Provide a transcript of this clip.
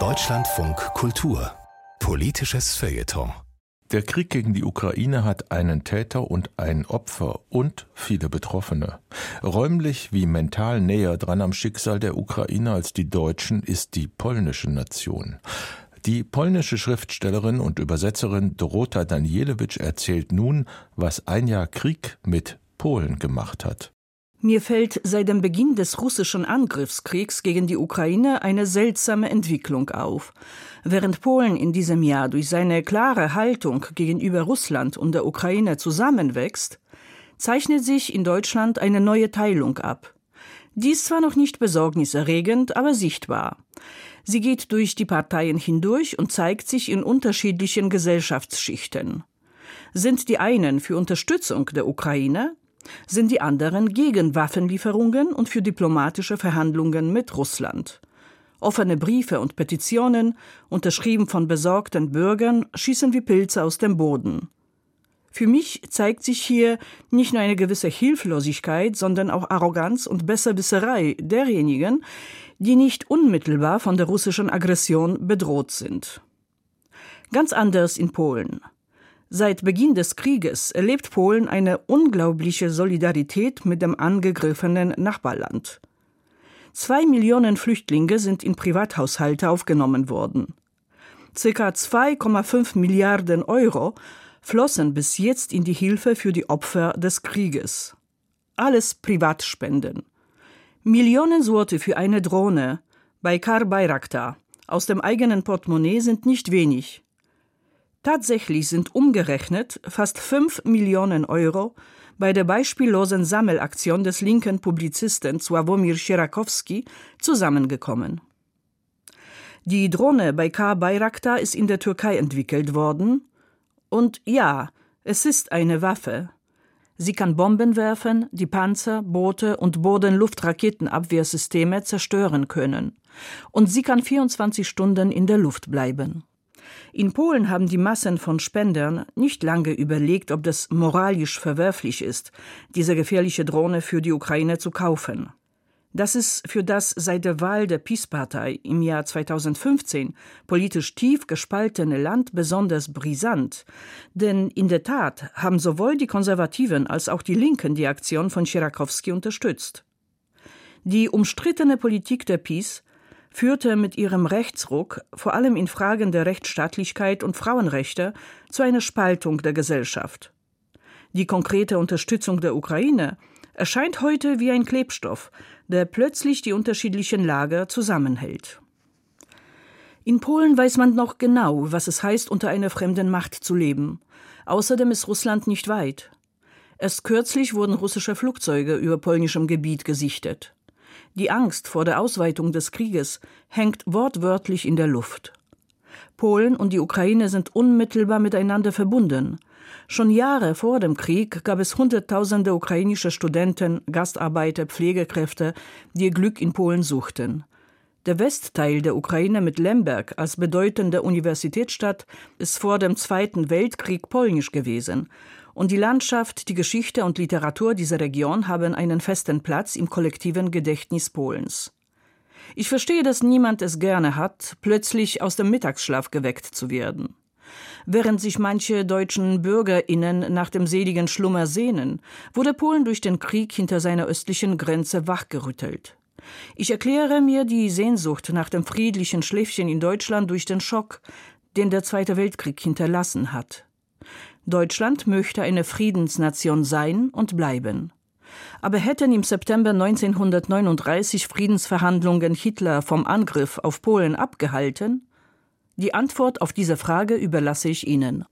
Deutschlandfunk Kultur Politisches Feuilleton der Krieg gegen die Ukraine hat einen Täter und ein Opfer und viele Betroffene. Räumlich wie mental näher dran am Schicksal der Ukraine als die Deutschen ist die polnische Nation. Die polnische Schriftstellerin und Übersetzerin Dorota Danielewitsch erzählt nun, was ein Jahr Krieg mit Polen gemacht hat. Mir fällt seit dem Beginn des russischen Angriffskriegs gegen die Ukraine eine seltsame Entwicklung auf. Während Polen in diesem Jahr durch seine klare Haltung gegenüber Russland und der Ukraine zusammenwächst, zeichnet sich in Deutschland eine neue Teilung ab. Dies zwar noch nicht besorgniserregend, aber sichtbar. Sie geht durch die Parteien hindurch und zeigt sich in unterschiedlichen Gesellschaftsschichten. Sind die einen für Unterstützung der Ukraine, sind die anderen gegen Waffenlieferungen und für diplomatische Verhandlungen mit Russland. Offene Briefe und Petitionen, unterschrieben von besorgten Bürgern, schießen wie Pilze aus dem Boden. Für mich zeigt sich hier nicht nur eine gewisse Hilflosigkeit, sondern auch Arroganz und Besserwisserei derjenigen, die nicht unmittelbar von der russischen Aggression bedroht sind. Ganz anders in Polen. Seit Beginn des Krieges erlebt Polen eine unglaubliche Solidarität mit dem angegriffenen Nachbarland. Zwei Millionen Flüchtlinge sind in Privathaushalte aufgenommen worden. Circa 2,5 Milliarden Euro flossen bis jetzt in die Hilfe für die Opfer des Krieges. Alles Privatspenden. Millionen Sorte für eine Drohne bei Kar Bayraktar aus dem eigenen Portemonnaie sind nicht wenig. Tatsächlich sind umgerechnet fast 5 Millionen Euro bei der beispiellosen Sammelaktion des linken Publizisten Sławomir Sierakowski zusammengekommen. Die Drohne bei K. Bayraktar ist in der Türkei entwickelt worden. Und ja, es ist eine Waffe. Sie kann Bomben werfen, die Panzer, Boote und Bodenluftraketenabwehrsysteme zerstören können. Und sie kann 24 Stunden in der Luft bleiben. In Polen haben die Massen von Spendern nicht lange überlegt, ob das moralisch verwerflich ist, diese gefährliche Drohne für die Ukraine zu kaufen. Das ist für das seit der Wahl der PiS-Partei im Jahr 2015 politisch tief gespaltene Land besonders brisant. Denn in der Tat haben sowohl die Konservativen als auch die Linken die Aktion von Schirakowski unterstützt. Die umstrittene Politik der PiS führte mit ihrem Rechtsruck, vor allem in Fragen der Rechtsstaatlichkeit und Frauenrechte, zu einer Spaltung der Gesellschaft. Die konkrete Unterstützung der Ukraine erscheint heute wie ein Klebstoff, der plötzlich die unterschiedlichen Lager zusammenhält. In Polen weiß man noch genau, was es heißt, unter einer fremden Macht zu leben. Außerdem ist Russland nicht weit. Erst kürzlich wurden russische Flugzeuge über polnischem Gebiet gesichtet. Die Angst vor der Ausweitung des Krieges hängt wortwörtlich in der Luft. Polen und die Ukraine sind unmittelbar miteinander verbunden. Schon Jahre vor dem Krieg gab es Hunderttausende ukrainische Studenten, Gastarbeiter, Pflegekräfte, die ihr Glück in Polen suchten. Der Westteil der Ukraine mit Lemberg als bedeutende Universitätsstadt ist vor dem Zweiten Weltkrieg polnisch gewesen und die Landschaft, die Geschichte und Literatur dieser Region haben einen festen Platz im kollektiven Gedächtnis Polens. Ich verstehe, dass niemand es gerne hat, plötzlich aus dem Mittagsschlaf geweckt zu werden. Während sich manche deutschen Bürgerinnen nach dem seligen Schlummer sehnen, wurde Polen durch den Krieg hinter seiner östlichen Grenze wachgerüttelt. Ich erkläre mir die Sehnsucht nach dem friedlichen Schläfchen in Deutschland durch den Schock, den der Zweite Weltkrieg hinterlassen hat. Deutschland möchte eine Friedensnation sein und bleiben. Aber hätten im September 1939 Friedensverhandlungen Hitler vom Angriff auf Polen abgehalten? Die Antwort auf diese Frage überlasse ich Ihnen.